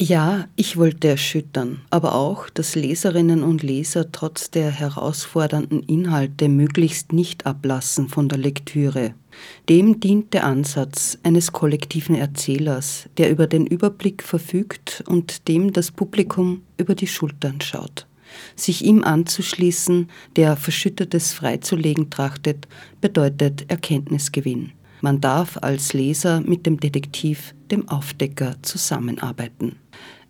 Ja, ich wollte erschüttern, aber auch, dass Leserinnen und Leser trotz der herausfordernden Inhalte möglichst nicht ablassen von der Lektüre. Dem dient der Ansatz eines kollektiven Erzählers, der über den Überblick verfügt und dem das Publikum über die Schultern schaut. Sich ihm anzuschließen, der Verschüttetes freizulegen trachtet, bedeutet Erkenntnisgewinn. Man darf als Leser mit dem Detektiv, dem Aufdecker, zusammenarbeiten.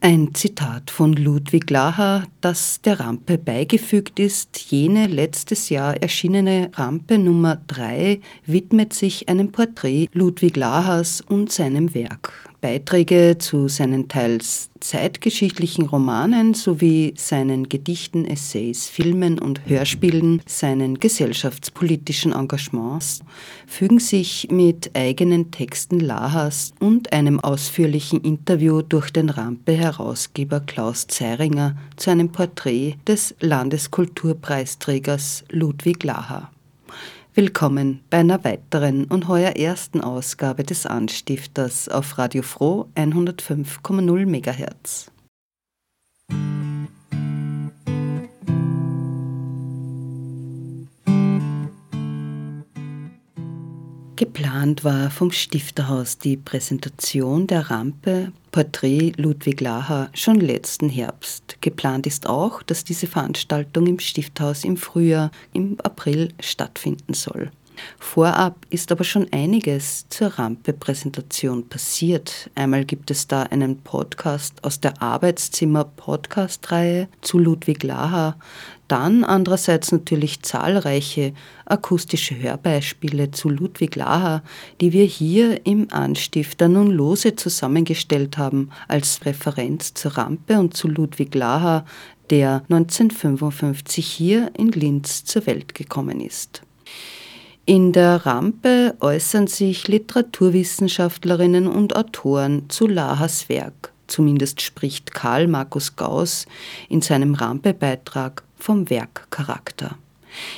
Ein Zitat von Ludwig Laha, das der Rampe beigefügt ist. Jene letztes Jahr erschienene Rampe Nummer 3 widmet sich einem Porträt Ludwig Lahas und seinem Werk. Beiträge zu seinen teils zeitgeschichtlichen Romanen sowie seinen Gedichten, Essays, Filmen und Hörspielen, seinen gesellschaftspolitischen Engagements fügen sich mit eigenen Texten Lahas und einem ausführlichen Interview durch den Rampe-Herausgeber Klaus Zeiringer zu einem Porträt des Landeskulturpreisträgers Ludwig Laha. Willkommen bei einer weiteren und heuer ersten Ausgabe des Anstifters auf Radio Froh 105,0 MHz. Geplant war vom Stifterhaus die Präsentation der Rampe Porträt Ludwig Laha schon letzten Herbst. Geplant ist auch, dass diese Veranstaltung im Stifthaus im Frühjahr, im April stattfinden soll. Vorab ist aber schon einiges zur Rampe-Präsentation passiert. Einmal gibt es da einen Podcast aus der Arbeitszimmer-Podcast-Reihe zu Ludwig Laha. Dann andererseits natürlich zahlreiche akustische Hörbeispiele zu Ludwig Laha, die wir hier im Anstifter nun lose zusammengestellt haben als Referenz zur Rampe und zu Ludwig Laha, der 1955 hier in Linz zur Welt gekommen ist. In der Rampe äußern sich Literaturwissenschaftlerinnen und Autoren zu Lahas Werk. Zumindest spricht Karl Markus Gauss in seinem Rampe-Beitrag vom Werkcharakter.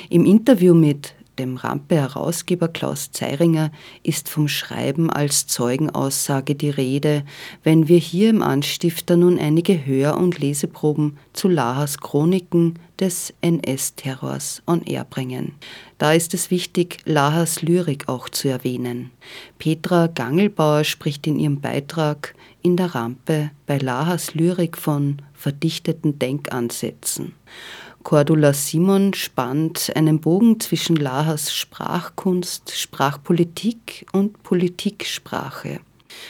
Im Interview mit dem Rampe-Herausgeber Klaus Zeiringer ist vom Schreiben als Zeugenaussage die Rede, wenn wir hier im Anstifter nun einige Hör- und Leseproben zu Lahas Chroniken des NS-Terrors on Air bringen. Da ist es wichtig, Lahas Lyrik auch zu erwähnen. Petra Gangelbauer spricht in ihrem Beitrag in der Rampe bei Lahas Lyrik von verdichteten Denkansätzen. Cordula Simon spannt einen Bogen zwischen Lahas Sprachkunst, Sprachpolitik und Politiksprache.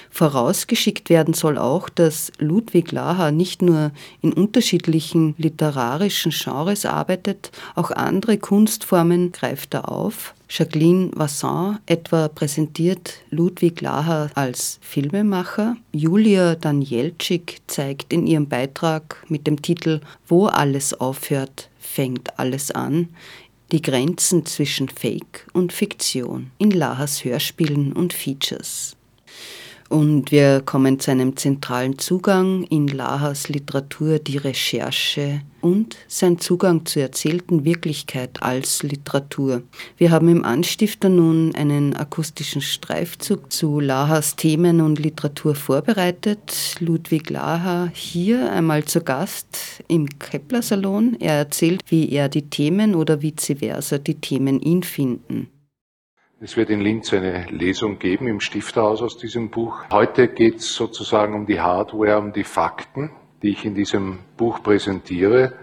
Vorausgeschickt werden soll auch, dass Ludwig Laha nicht nur in unterschiedlichen literarischen Genres arbeitet, auch andere Kunstformen greift er auf. Jacqueline Vassin etwa präsentiert Ludwig Laha als Filmemacher. Julia Danielczyk zeigt in ihrem Beitrag mit dem Titel Wo alles aufhört, fängt alles an die Grenzen zwischen Fake und Fiktion in Lahas Hörspielen und Features. Und wir kommen zu einem zentralen Zugang in Lahas Literatur, die Recherche und sein Zugang zur erzählten Wirklichkeit als Literatur. Wir haben im Anstifter nun einen akustischen Streifzug zu Lahas Themen und Literatur vorbereitet. Ludwig Laha hier einmal zu Gast im Kepler Salon. Er erzählt, wie er die Themen oder vice versa die Themen ihn finden. Es wird in Linz eine Lesung geben im Stifterhaus aus diesem Buch. Heute geht es sozusagen um die Hardware, um die Fakten, die ich in diesem Buch präsentiere.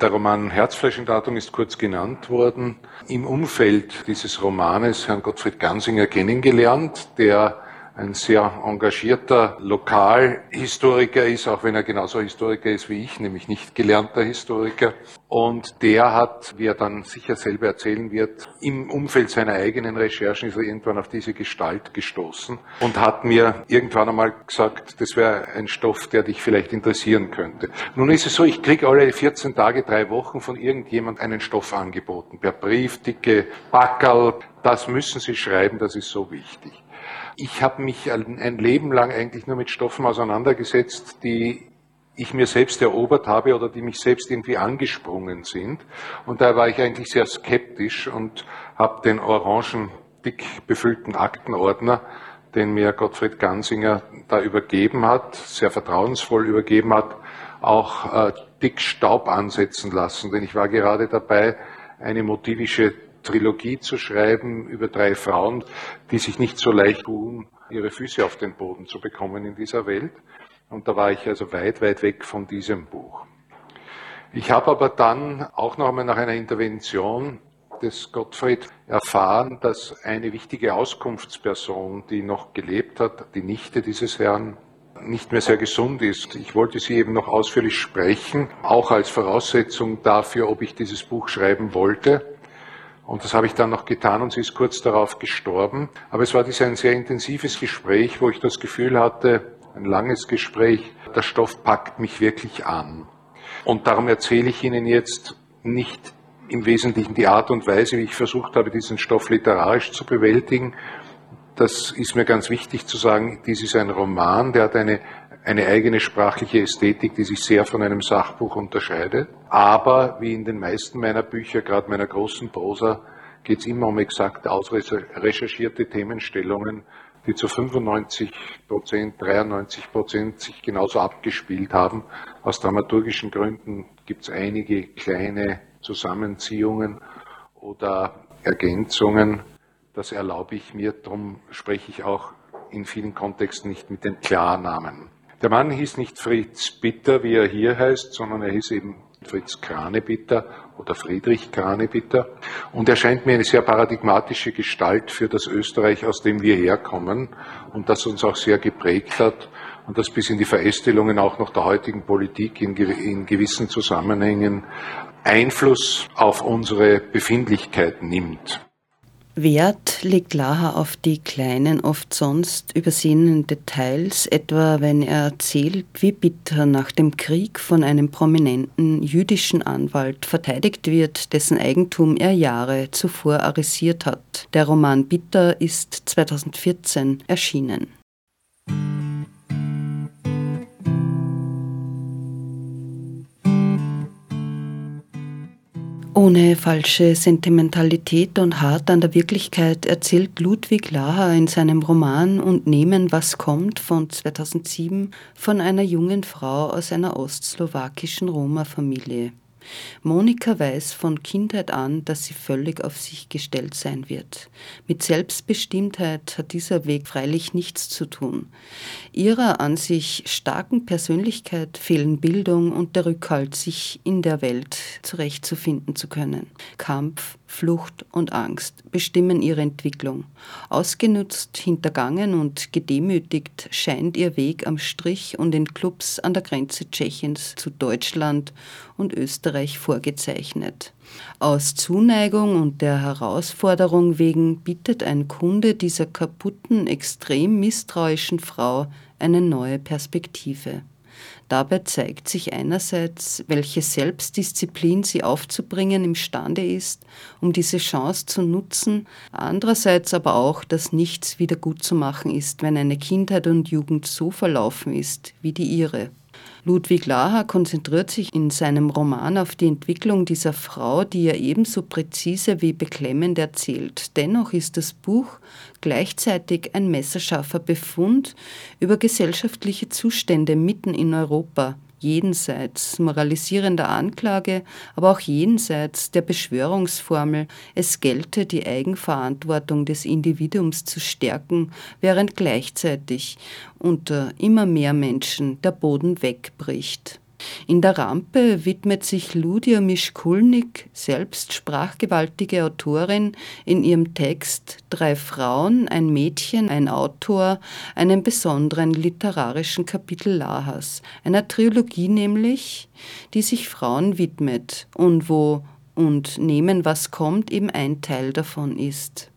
Der Roman Herzfleischendatum ist kurz genannt worden. Im Umfeld dieses Romanes Herrn Gottfried Gansinger kennengelernt, der ein sehr engagierter Lokalhistoriker ist, auch wenn er genauso Historiker ist wie ich, nämlich nicht gelernter Historiker. Und der hat, wie er dann sicher selber erzählen wird, im Umfeld seiner eigenen Recherchen ist er irgendwann auf diese Gestalt gestoßen und hat mir irgendwann einmal gesagt, das wäre ein Stoff, der dich vielleicht interessieren könnte. Nun ist es so, ich kriege alle 14 Tage, drei Wochen von irgendjemand einen Stoff angeboten, per Brief, dicke Packerl, das müssen Sie schreiben, das ist so wichtig. Ich habe mich ein Leben lang eigentlich nur mit Stoffen auseinandergesetzt, die ich mir selbst erobert habe oder die mich selbst irgendwie angesprungen sind. Und da war ich eigentlich sehr skeptisch und habe den orangen, dick befüllten Aktenordner, den mir Gottfried Gansinger da übergeben hat, sehr vertrauensvoll übergeben hat, auch äh, dick Staub ansetzen lassen. Denn ich war gerade dabei, eine motivische Trilogie zu schreiben über drei Frauen, die sich nicht so leicht tun, ihre Füße auf den Boden zu bekommen in dieser Welt. Und da war ich also weit, weit weg von diesem Buch. Ich habe aber dann auch noch einmal nach einer Intervention des Gottfried erfahren, dass eine wichtige Auskunftsperson, die noch gelebt hat, die Nichte dieses Herrn, nicht mehr sehr gesund ist. Ich wollte sie eben noch ausführlich sprechen, auch als Voraussetzung dafür, ob ich dieses Buch schreiben wollte. Und das habe ich dann noch getan und sie ist kurz darauf gestorben. Aber es war dies ein sehr intensives Gespräch, wo ich das Gefühl hatte, ein langes Gespräch, der Stoff packt mich wirklich an. Und darum erzähle ich Ihnen jetzt nicht im Wesentlichen die Art und Weise, wie ich versucht habe, diesen Stoff literarisch zu bewältigen. Das ist mir ganz wichtig zu sagen. Dies ist ein Roman, der hat eine eine eigene sprachliche Ästhetik, die sich sehr von einem Sachbuch unterscheidet. Aber wie in den meisten meiner Bücher, gerade meiner großen Prosa, geht es immer um exakt ausrecherchierte Themenstellungen, die zu 95 Prozent, 93 Prozent sich genauso abgespielt haben. Aus dramaturgischen Gründen gibt es einige kleine Zusammenziehungen oder Ergänzungen. Das erlaube ich mir, darum spreche ich auch in vielen Kontexten nicht mit den Klarnamen. Der Mann hieß nicht Fritz Bitter, wie er hier heißt, sondern er hieß eben Fritz Kranebitter oder Friedrich Kranebitter. Und er scheint mir eine sehr paradigmatische Gestalt für das Österreich, aus dem wir herkommen und das uns auch sehr geprägt hat und das bis in die Verästelungen auch noch der heutigen Politik in, in gewissen Zusammenhängen Einfluss auf unsere Befindlichkeit nimmt. Wert legt Laha auf die kleinen, oft sonst übersehenen Details, etwa wenn er erzählt, wie Bitter nach dem Krieg von einem prominenten jüdischen Anwalt verteidigt wird, dessen Eigentum er Jahre zuvor arisiert hat. Der Roman Bitter ist 2014 erschienen. Ohne falsche Sentimentalität und hart an der Wirklichkeit erzählt Ludwig Laha in seinem Roman Und nehmen, was kommt von 2007 von einer jungen Frau aus einer ostslowakischen Roma-Familie. Monika weiß von Kindheit an, dass sie völlig auf sich gestellt sein wird. Mit Selbstbestimmtheit hat dieser Weg freilich nichts zu tun. Ihrer an sich starken Persönlichkeit fehlen Bildung und der Rückhalt, sich in der Welt zurechtzufinden zu können. Kampf, Flucht und Angst bestimmen ihre Entwicklung. Ausgenutzt, hintergangen und gedemütigt scheint ihr Weg am Strich und in Clubs an der Grenze Tschechiens zu Deutschland und Österreich vorgezeichnet. Aus Zuneigung und der Herausforderung wegen bittet ein Kunde dieser kaputten, extrem misstrauischen Frau eine neue Perspektive. Dabei zeigt sich einerseits, welche Selbstdisziplin sie aufzubringen imstande ist, um diese Chance zu nutzen, andererseits aber auch, dass nichts wieder gut zu machen ist, wenn eine Kindheit und Jugend so verlaufen ist wie die ihre. Ludwig Laha konzentriert sich in seinem Roman auf die Entwicklung dieser Frau, die er ebenso präzise wie beklemmend erzählt. Dennoch ist das Buch gleichzeitig ein messerscharfer Befund über gesellschaftliche Zustände mitten in Europa, jenseits moralisierender Anklage, aber auch jenseits der Beschwörungsformel, es gelte die Eigenverantwortung des Individuums zu stärken, während gleichzeitig unter immer mehr Menschen der Boden wegbricht. In der Rampe widmet sich Ludia Mischkulnik, selbst sprachgewaltige Autorin, in ihrem Text Drei Frauen, ein Mädchen, ein Autor, einem besonderen literarischen Kapitel Lahas, einer Trilogie nämlich, die sich Frauen widmet und wo und Nehmen, was kommt, eben ein Teil davon ist.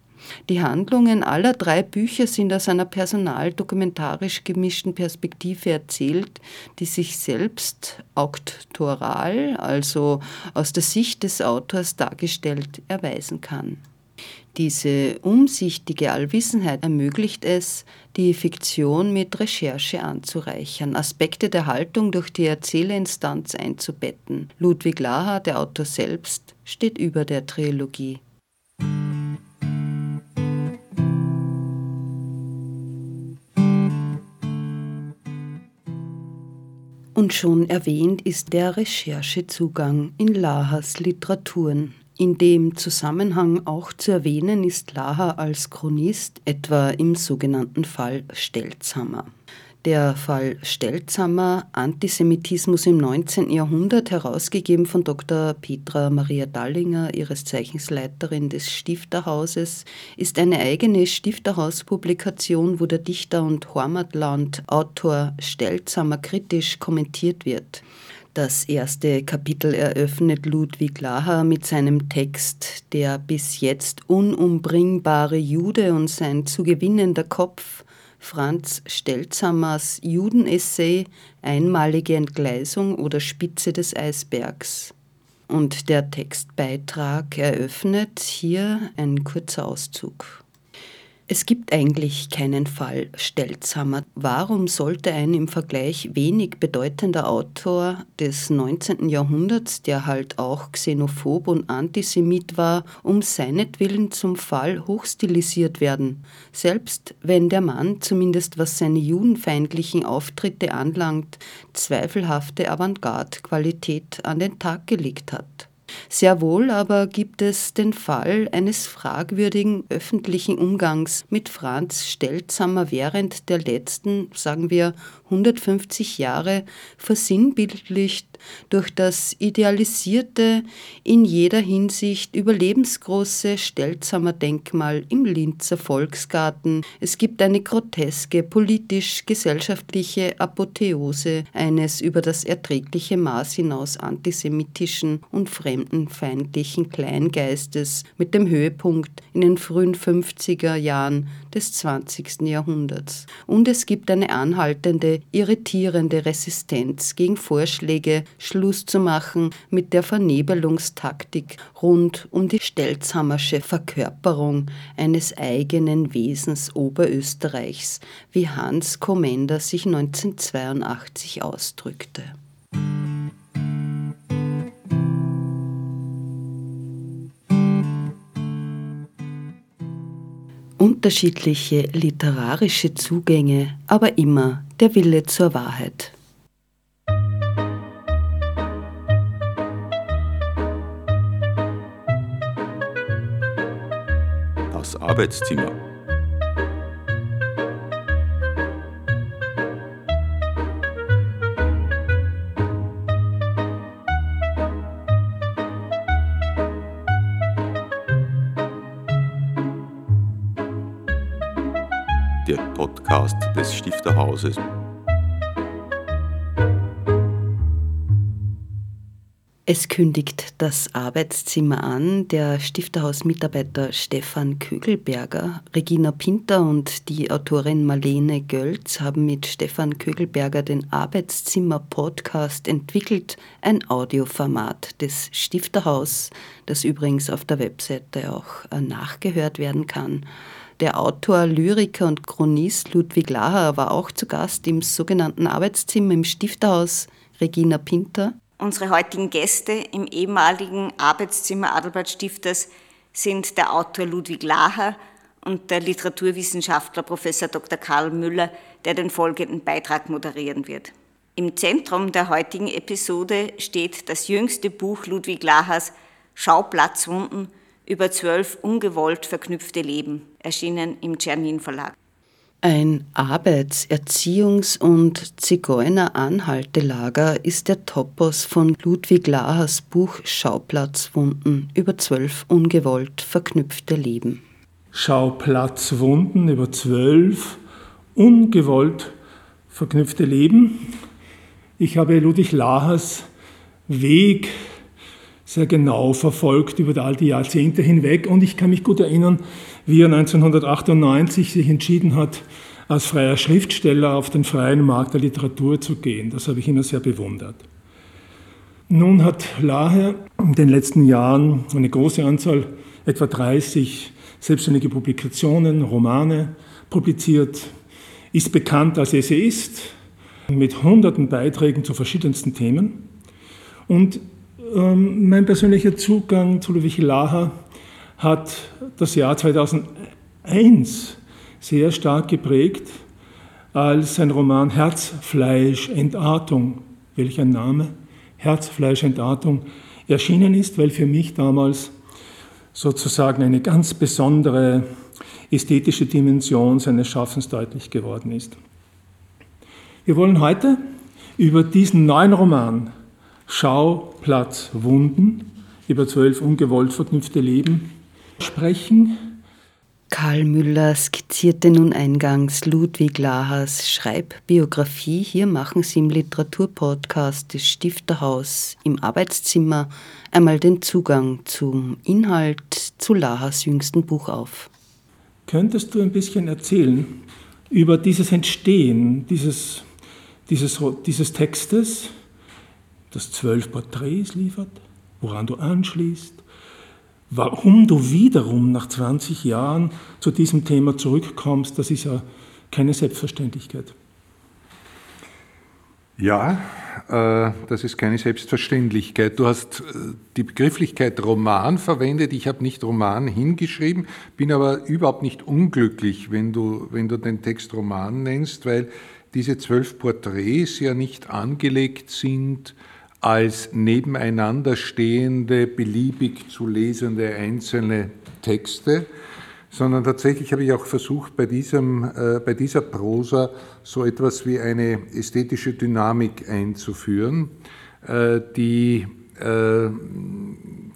Die Handlungen aller drei Bücher sind aus einer personaldokumentarisch gemischten Perspektive erzählt, die sich selbst auktoral, also aus der Sicht des Autors dargestellt, erweisen kann. Diese umsichtige Allwissenheit ermöglicht es, die Fiktion mit Recherche anzureichern, Aspekte der Haltung durch die Erzählerinstanz einzubetten. Ludwig Laha, der Autor selbst, steht über der Trilogie. Und schon erwähnt ist der Recherchezugang in Lahas Literaturen. In dem Zusammenhang auch zu erwähnen ist Laha als Chronist, etwa im sogenannten Fall Stelzhammer. Der Fall Stelzhammer, Antisemitismus im 19. Jahrhundert, herausgegeben von Dr. Petra Maria Dallinger, ihres Zeichens Leiterin des Stifterhauses, ist eine eigene Stifterhauspublikation, wo der Dichter und Hormatland-Autor Stelzhammer kritisch kommentiert wird. Das erste Kapitel eröffnet Ludwig Laha mit seinem Text Der bis jetzt unumbringbare Jude und sein zu gewinnender Kopf Franz Stelzammers Judenessay Einmalige Entgleisung oder Spitze des Eisbergs. Und der Textbeitrag eröffnet hier ein kurzer Auszug. Es gibt eigentlich keinen Fall Stelzhammer. Warum sollte ein im Vergleich wenig bedeutender Autor des 19. Jahrhunderts, der halt auch xenophob und Antisemit war, um seinetwillen zum Fall hochstilisiert werden? Selbst wenn der Mann, zumindest was seine judenfeindlichen Auftritte anlangt, zweifelhafte Avantgarde-Qualität an den Tag gelegt hat. Sehr wohl aber gibt es den Fall eines fragwürdigen öffentlichen Umgangs mit Franz Stelzamer während der letzten, sagen wir, 150 Jahre versinnbildlicht durch das idealisierte, in jeder Hinsicht überlebensgroße Stelzamer Denkmal im Linzer Volksgarten. Es gibt eine groteske politisch-gesellschaftliche Apotheose eines über das erträgliche Maß hinaus antisemitischen und fremdenfeindlichen Kleingeistes mit dem Höhepunkt in den frühen 50er Jahren des 20. Jahrhunderts. Und es gibt eine anhaltende, irritierende Resistenz gegen Vorschläge, Schluss zu machen mit der Vernebelungstaktik rund um die Stelzhammersche Verkörperung eines eigenen Wesens Oberösterreichs, wie Hans Kommender sich 1982 ausdrückte. Unterschiedliche literarische Zugänge, aber immer der Wille zur Wahrheit. Das Arbeitszimmer. Der Podcast des Stifterhauses. Es kündigt das Arbeitszimmer an. Der Stifterhausmitarbeiter Stefan Kögelberger, Regina Pinter und die Autorin Marlene Gölz haben mit Stefan Kögelberger den Arbeitszimmer-Podcast entwickelt, ein Audioformat des Stifterhaus, das übrigens auf der Webseite auch äh, nachgehört werden kann. Der Autor, Lyriker und Chronist Ludwig Laher war auch zu Gast im sogenannten Arbeitszimmer im Stifterhaus Regina Pinter. Unsere heutigen Gäste im ehemaligen Arbeitszimmer Adelbert Stifters sind der Autor Ludwig Laher und der Literaturwissenschaftler Professor Dr. Karl Müller, der den folgenden Beitrag moderieren wird. Im Zentrum der heutigen Episode steht das jüngste Buch Ludwig Lahers Schauplatzwunden über zwölf ungewollt verknüpfte Leben, erschienen im Czernin Verlag. Ein Arbeits-, Erziehungs- und Zigeuner-Anhaltelager ist der Topos von Ludwig Lahers Buch Schauplatzwunden über zwölf ungewollt verknüpfte Leben. Schauplatzwunden über zwölf ungewollt verknüpfte Leben. Ich habe Ludwig Lahers Weg sehr genau verfolgt über all die Jahrzehnte hinweg und ich kann mich gut erinnern, wie er 1998 sich entschieden hat, als freier Schriftsteller auf den freien Markt der Literatur zu gehen. Das habe ich immer sehr bewundert. Nun hat Laher in den letzten Jahren eine große Anzahl, etwa 30 selbstständige Publikationen, Romane publiziert, ist bekannt als Essayist mit hunderten Beiträgen zu verschiedensten Themen. Und ähm, mein persönlicher Zugang zu Ludwig Laher hat das Jahr 2001 sehr stark geprägt, als sein Roman Herzfleisch, Entartung, welch ein Name, Herzfleisch, Entartung, erschienen ist, weil für mich damals sozusagen eine ganz besondere ästhetische Dimension seines Schaffens deutlich geworden ist. Wir wollen heute über diesen neuen Roman Schauplatz Wunden, über zwölf ungewollt verknüpfte Leben sprechen. Karl Müller skizzierte nun eingangs Ludwig Lahers Schreibbiografie. Hier machen Sie im Literaturpodcast des Stifterhaus im Arbeitszimmer einmal den Zugang zum Inhalt zu Lahers jüngsten Buch auf. Könntest du ein bisschen erzählen über dieses Entstehen dieses, dieses, dieses Textes, das zwölf Porträts liefert, woran du anschließt, warum du wiederum nach 20 Jahren zu diesem Thema zurückkommst, das ist ja keine Selbstverständlichkeit. Ja, äh, das ist keine Selbstverständlichkeit. Du hast äh, die Begrifflichkeit Roman verwendet. Ich habe nicht Roman hingeschrieben, bin aber überhaupt nicht unglücklich, wenn du, wenn du den Text Roman nennst, weil diese zwölf Porträts ja nicht angelegt sind als nebeneinander stehende, beliebig zu lesende einzelne Texte, sondern tatsächlich habe ich auch versucht, bei, diesem, äh, bei dieser Prosa so etwas wie eine ästhetische Dynamik einzuführen, äh, die äh,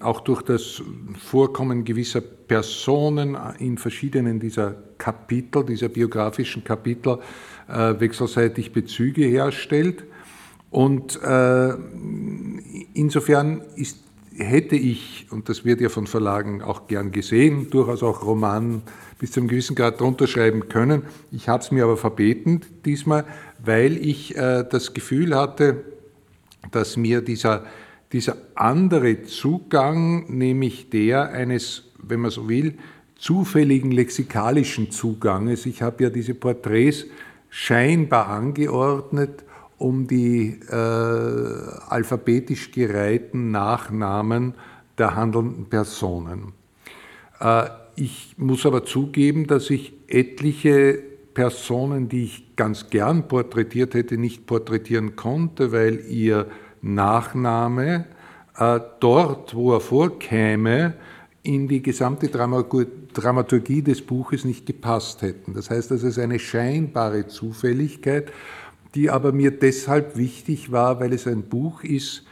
auch durch das Vorkommen gewisser Personen in verschiedenen dieser Kapitel, dieser biografischen Kapitel, äh, wechselseitig Bezüge herstellt und äh, insofern ist, hätte ich, und das wird ja von Verlagen auch gern gesehen, durchaus auch Roman bis zu einem gewissen Grad drunter schreiben können. Ich habe es mir aber verbeten diesmal, weil ich äh, das Gefühl hatte, dass mir dieser, dieser andere Zugang, nämlich der eines, wenn man so will, zufälligen lexikalischen Zuganges, ich habe ja diese Porträts scheinbar angeordnet, um die äh, alphabetisch gereihten Nachnamen der handelnden Personen. Äh, ich muss aber zugeben, dass ich etliche Personen, die ich ganz gern porträtiert hätte, nicht porträtieren konnte, weil ihr Nachname äh, dort, wo er vorkäme, in die gesamte Dramaturgie des Buches nicht gepasst hätten. Das heißt, das ist eine scheinbare Zufälligkeit die aber mir deshalb wichtig war, weil es ein Buch ist,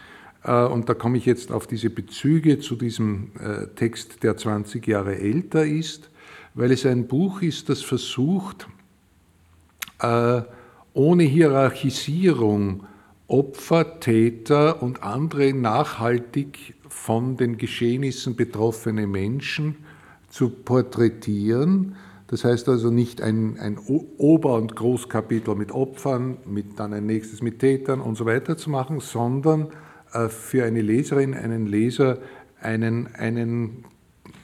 äh, und da komme ich jetzt auf diese Bezüge zu diesem äh, Text, der 20 Jahre älter ist, weil es ein Buch ist, das versucht, äh, ohne Hierarchisierung Opfer, Täter und andere nachhaltig von den Geschehnissen betroffene Menschen zu porträtieren das heißt also nicht ein, ein Ober- und Großkapitel mit Opfern, mit dann ein nächstes mit Tätern und so weiter zu machen, sondern äh, für eine Leserin, einen Leser einen, einen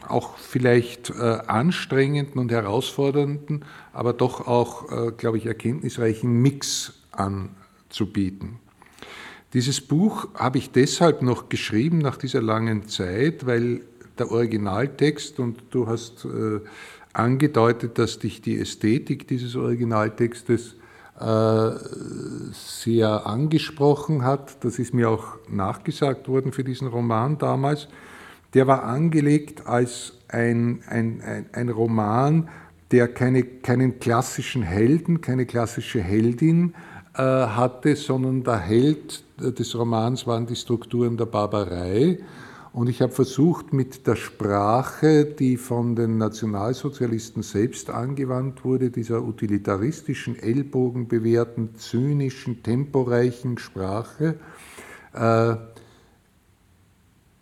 auch vielleicht äh, anstrengenden und herausfordernden, aber doch auch, äh, glaube ich, erkenntnisreichen Mix anzubieten. Dieses Buch habe ich deshalb noch geschrieben nach dieser langen Zeit, weil der Originaltext, und du hast angedeutet, dass dich die Ästhetik dieses Originaltextes äh, sehr angesprochen hat. Das ist mir auch nachgesagt worden für diesen Roman damals. Der war angelegt als ein, ein, ein, ein Roman, der keine, keinen klassischen Helden, keine klassische Heldin äh, hatte, sondern der Held des Romans waren die Strukturen der Barbarei. Und ich habe versucht, mit der Sprache, die von den Nationalsozialisten selbst angewandt wurde, dieser utilitaristischen, ellbogenbewehrten, zynischen, temporeichen Sprache, äh,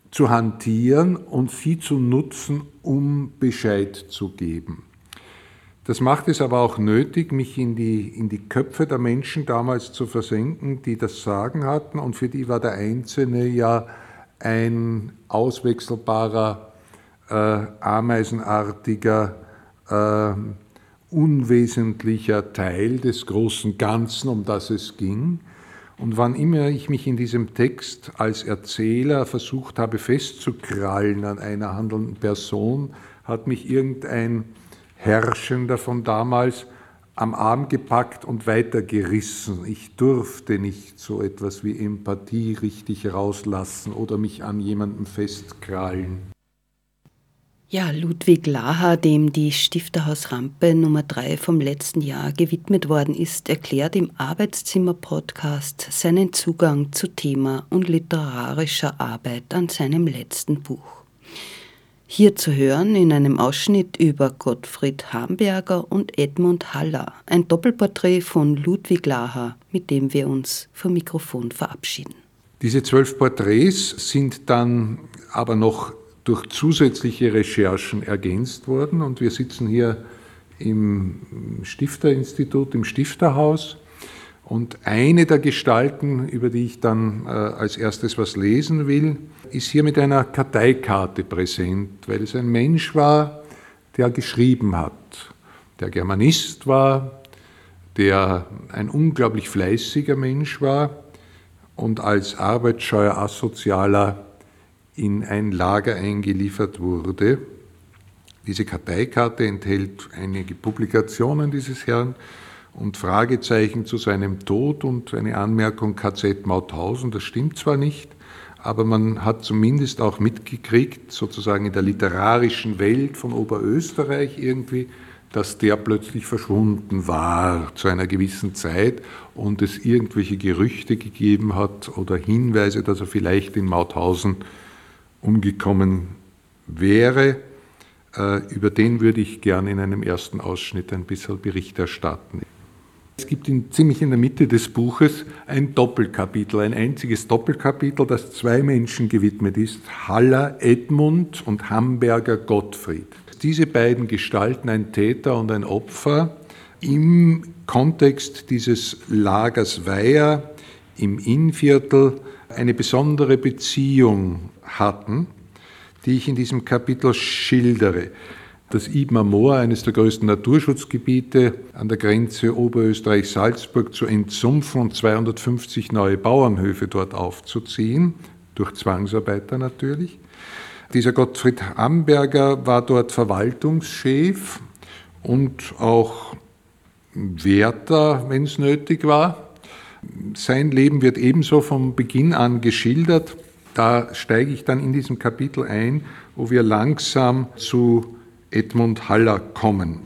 zu hantieren und sie zu nutzen, um Bescheid zu geben. Das macht es aber auch nötig, mich in die, in die Köpfe der Menschen damals zu versenken, die das Sagen hatten und für die war der Einzelne ja ein auswechselbarer, äh, ameisenartiger, äh, unwesentlicher Teil des großen Ganzen, um das es ging. Und wann immer ich mich in diesem Text als Erzähler versucht habe festzukrallen an einer handelnden Person, hat mich irgendein Herrschender von damals am Arm gepackt und weitergerissen. Ich durfte nicht so etwas wie Empathie richtig rauslassen oder mich an jemandem festkrallen. Ja, Ludwig Laha, dem die Stifterhausrampe Nummer 3 vom letzten Jahr gewidmet worden ist, erklärt im Arbeitszimmer-Podcast seinen Zugang zu Thema und literarischer Arbeit an seinem letzten Buch. Hier zu hören in einem Ausschnitt über Gottfried Hamberger und Edmund Haller, ein Doppelporträt von Ludwig Laha, mit dem wir uns vom Mikrofon verabschieden. Diese zwölf Porträts sind dann aber noch durch zusätzliche Recherchen ergänzt worden. Und wir sitzen hier im Stifterinstitut, im Stifterhaus und eine der Gestalten, über die ich dann äh, als erstes was lesen will, ist hier mit einer Karteikarte präsent, weil es ein Mensch war, der geschrieben hat, der Germanist war, der ein unglaublich fleißiger Mensch war und als arbeitsscheuer Asozialer in ein Lager eingeliefert wurde. Diese Karteikarte enthält einige Publikationen dieses Herrn, und Fragezeichen zu seinem Tod und eine Anmerkung KZ Mauthausen. Das stimmt zwar nicht, aber man hat zumindest auch mitgekriegt, sozusagen in der literarischen Welt von Oberösterreich irgendwie, dass der plötzlich verschwunden war zu einer gewissen Zeit und es irgendwelche Gerüchte gegeben hat oder Hinweise, dass er vielleicht in Mauthausen umgekommen wäre. Äh, über den würde ich gerne in einem ersten Ausschnitt ein bisschen Bericht erstatten. Es gibt in, ziemlich in der Mitte des Buches ein Doppelkapitel, ein einziges Doppelkapitel, das zwei Menschen gewidmet ist, Haller Edmund und Hamburger Gottfried. Diese beiden gestalten ein Täter und ein Opfer im Kontext dieses Lagers Weiher im Innviertel eine besondere Beziehung hatten, die ich in diesem Kapitel schildere das Ibmer Moor, eines der größten Naturschutzgebiete an der Grenze Oberösterreich-Salzburg zu entsumpfen und 250 neue Bauernhöfe dort aufzuziehen, durch Zwangsarbeiter natürlich. Dieser Gottfried Amberger war dort Verwaltungschef und auch Wärter, wenn es nötig war. Sein Leben wird ebenso vom Beginn an geschildert. Da steige ich dann in diesem Kapitel ein, wo wir langsam zu Edmund Haller kommen.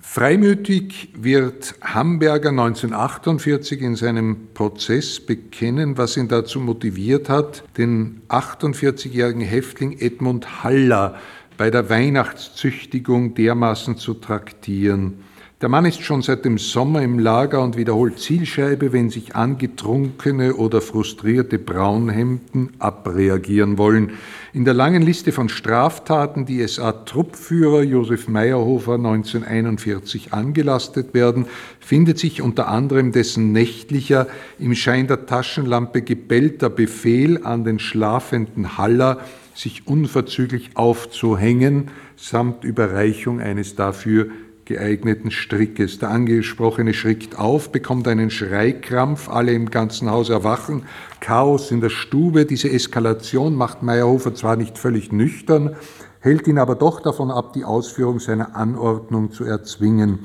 Freimütig wird Hamburger 1948 in seinem Prozess bekennen, was ihn dazu motiviert hat, den 48-jährigen Häftling Edmund Haller bei der Weihnachtszüchtigung dermaßen zu traktieren, der Mann ist schon seit dem Sommer im Lager und wiederholt Zielscheibe, wenn sich angetrunkene oder frustrierte Braunhemden abreagieren wollen. In der langen Liste von Straftaten, die SA-Truppführer Josef Meyerhofer 1941 angelastet werden, findet sich unter anderem dessen nächtlicher, im Schein der Taschenlampe gebellter Befehl an den schlafenden Haller, sich unverzüglich aufzuhängen, samt Überreichung eines dafür geeigneten Strickes. Der Angesprochene schrickt auf, bekommt einen Schreikrampf, alle im ganzen Haus erwachen, Chaos in der Stube. Diese Eskalation macht Meyerhofer zwar nicht völlig nüchtern, hält ihn aber doch davon ab, die Ausführung seiner Anordnung zu erzwingen.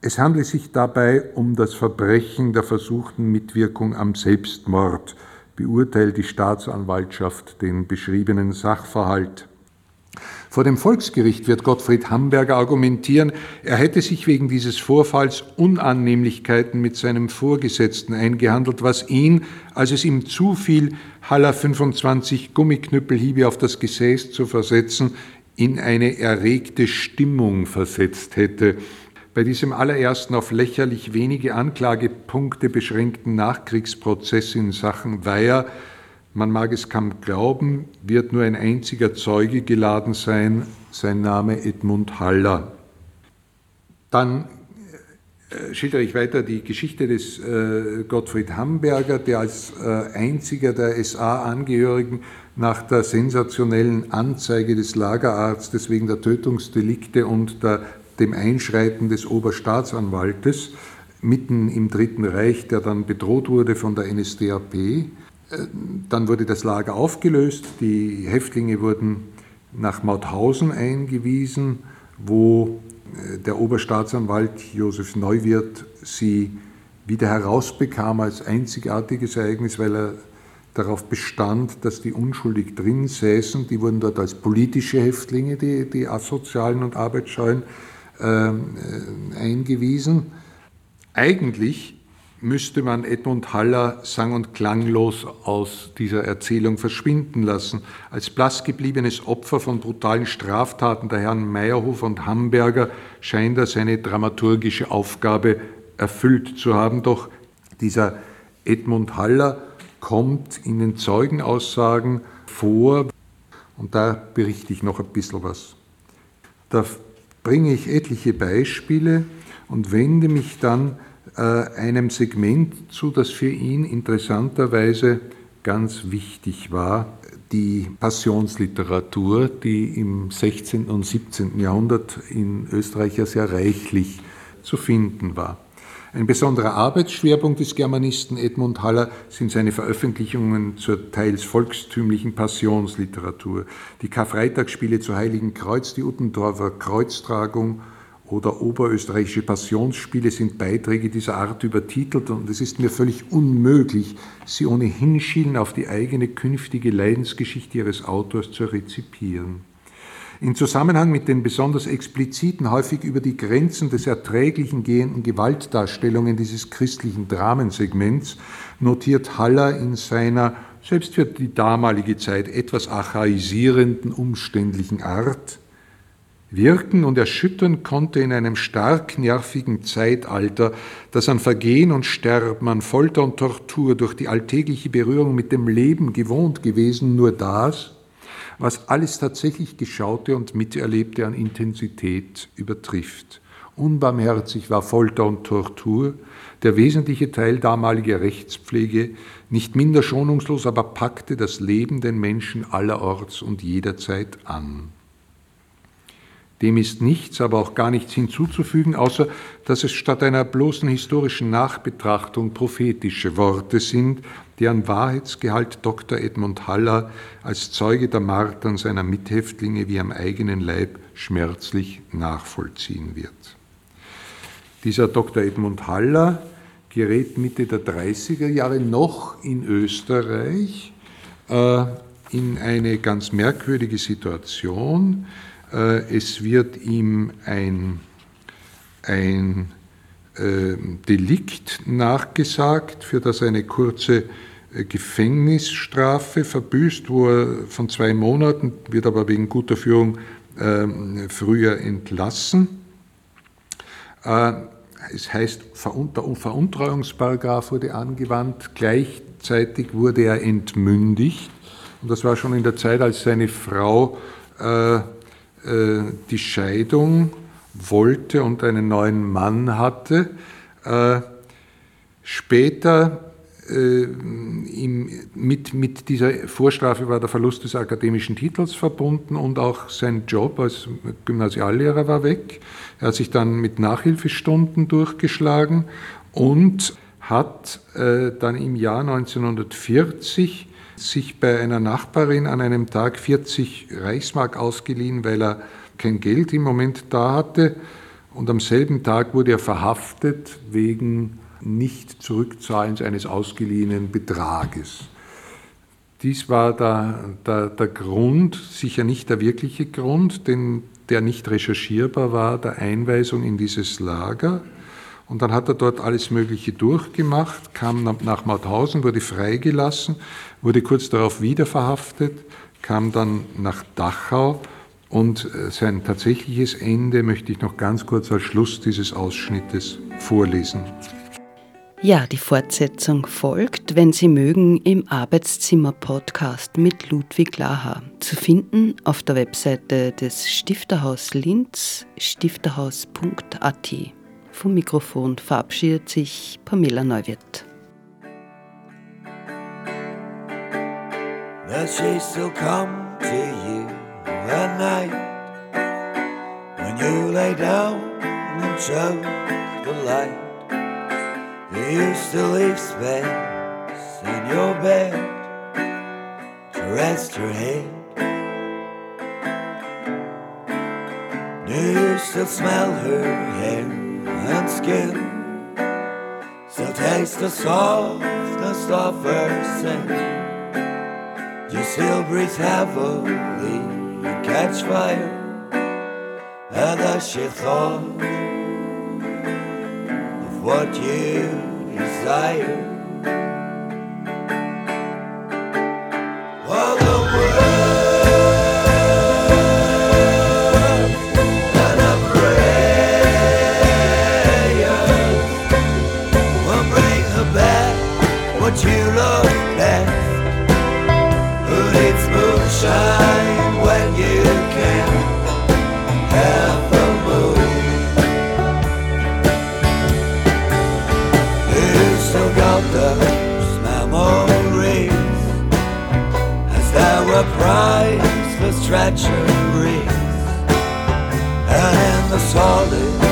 Es handelt sich dabei um das Verbrechen der versuchten Mitwirkung am Selbstmord, beurteilt die Staatsanwaltschaft den beschriebenen Sachverhalt. Vor dem Volksgericht wird Gottfried Hamberger argumentieren, er hätte sich wegen dieses Vorfalls Unannehmlichkeiten mit seinem Vorgesetzten eingehandelt, was ihn, als es ihm zufiel, Haller 25 Gummiknüppelhiebe auf das Gesäß zu versetzen, in eine erregte Stimmung versetzt hätte. Bei diesem allerersten auf lächerlich wenige Anklagepunkte beschränkten Nachkriegsprozess in Sachen Weiher man mag es kaum glauben, wird nur ein einziger Zeuge geladen sein, sein Name Edmund Haller. Dann äh, schildere ich weiter die Geschichte des äh, Gottfried Hamberger, der als äh, einziger der SA-Angehörigen nach der sensationellen Anzeige des Lagerarztes wegen der Tötungsdelikte und der, dem Einschreiten des Oberstaatsanwaltes mitten im Dritten Reich, der dann bedroht wurde von der NSDAP, dann wurde das Lager aufgelöst, die Häftlinge wurden nach Mauthausen eingewiesen, wo äh, der Oberstaatsanwalt Josef Neuwirth sie wieder herausbekam als einzigartiges Ereignis, weil er darauf bestand, dass die unschuldig drin säßen. Die wurden dort als politische Häftlinge, die, die asozialen und arbeitsscheuen, äh, eingewiesen. Eigentlich müsste man Edmund Haller sang- und klanglos aus dieser Erzählung verschwinden lassen. Als blassgebliebenes Opfer von brutalen Straftaten der Herren Meyerhof und Hamburger scheint er seine dramaturgische Aufgabe erfüllt zu haben. Doch dieser Edmund Haller kommt in den Zeugenaussagen vor und da berichte ich noch ein bisschen was. Da bringe ich etliche Beispiele und wende mich dann einem Segment zu, das für ihn interessanterweise ganz wichtig war, die Passionsliteratur, die im 16. und 17. Jahrhundert in Österreich ja sehr reichlich zu finden war. Ein besonderer Arbeitsschwerpunkt des Germanisten Edmund Haller sind seine Veröffentlichungen zur teils volkstümlichen Passionsliteratur. Die Karfreitagsspiele zu Heiligen Kreuz, die Uttendorfer Kreuztragung oder oberösterreichische Passionsspiele sind Beiträge dieser Art übertitelt und es ist mir völlig unmöglich, sie ohne Hinschielen auf die eigene künftige Leidensgeschichte ihres Autors zu rezipieren. In Zusammenhang mit den besonders expliziten, häufig über die Grenzen des Erträglichen gehenden Gewaltdarstellungen dieses christlichen Dramensegments notiert Haller in seiner, selbst für die damalige Zeit etwas archaisierenden, umständlichen Art, Wirken und erschüttern konnte in einem stark nervigen Zeitalter, das an Vergehen und Sterben, an Folter und Tortur durch die alltägliche Berührung mit dem Leben gewohnt gewesen, nur das, was alles tatsächlich Geschaute und Miterlebte an Intensität übertrifft. Unbarmherzig war Folter und Tortur, der wesentliche Teil damaliger Rechtspflege, nicht minder schonungslos, aber packte das Leben den Menschen allerorts und jederzeit an. Dem ist nichts, aber auch gar nichts hinzuzufügen, außer dass es statt einer bloßen historischen Nachbetrachtung prophetische Worte sind, deren Wahrheitsgehalt Dr. Edmund Haller als Zeuge der Martern seiner Mithäftlinge wie am eigenen Leib schmerzlich nachvollziehen wird. Dieser Dr. Edmund Haller gerät Mitte der 30er Jahre noch in Österreich äh, in eine ganz merkwürdige Situation, es wird ihm ein, ein äh, Delikt nachgesagt, für das eine kurze äh, Gefängnisstrafe verbüßt, wo er von zwei Monaten, wird aber wegen guter Führung ähm, früher entlassen. Es heißt, Veruntreuungsparagraf wurde angewandt, gleichzeitig wurde er entmündigt. Und das war schon in der Zeit, als seine Frau äh, äh, die Scheidung wollte und einen neuen Mann hatte. Äh, später äh, mit, mit dieser Vorstrafe war der Verlust des akademischen Titels verbunden und auch sein Job als Gymnasiallehrer war weg. Er hat sich dann mit Nachhilfestunden durchgeschlagen und hat dann im Jahr 1940 sich bei einer Nachbarin an einem Tag 40 Reichsmark ausgeliehen, weil er kein Geld im Moment da hatte. Und am selben Tag wurde er verhaftet wegen Nicht-Zurückzahlens eines ausgeliehenen Betrages. Dies war der, der, der Grund, sicher nicht der wirkliche Grund, denn der nicht recherchierbar war, der Einweisung in dieses Lager. Und dann hat er dort alles Mögliche durchgemacht, kam nach Mauthausen, wurde freigelassen, wurde kurz darauf wieder verhaftet, kam dann nach Dachau und äh, sein tatsächliches Ende möchte ich noch ganz kurz als Schluss dieses Ausschnittes vorlesen. Ja, die Fortsetzung folgt, wenn Sie mögen, im Arbeitszimmer-Podcast mit Ludwig Laha. Zu finden auf der Webseite des Stifterhaus Linz, stifterhaus.at. Vom Mikrofon verabschiedet sich Pamela Neuwirth. That she still come to you at night when you lay down and choke the light. You still leave space in your bed to rest your head? Do you still smell her hair and skin? Still taste the softness of her? Do you still breathe heavily and catch fire? And as she thought of what you desire. the stretcher breeze and in the solid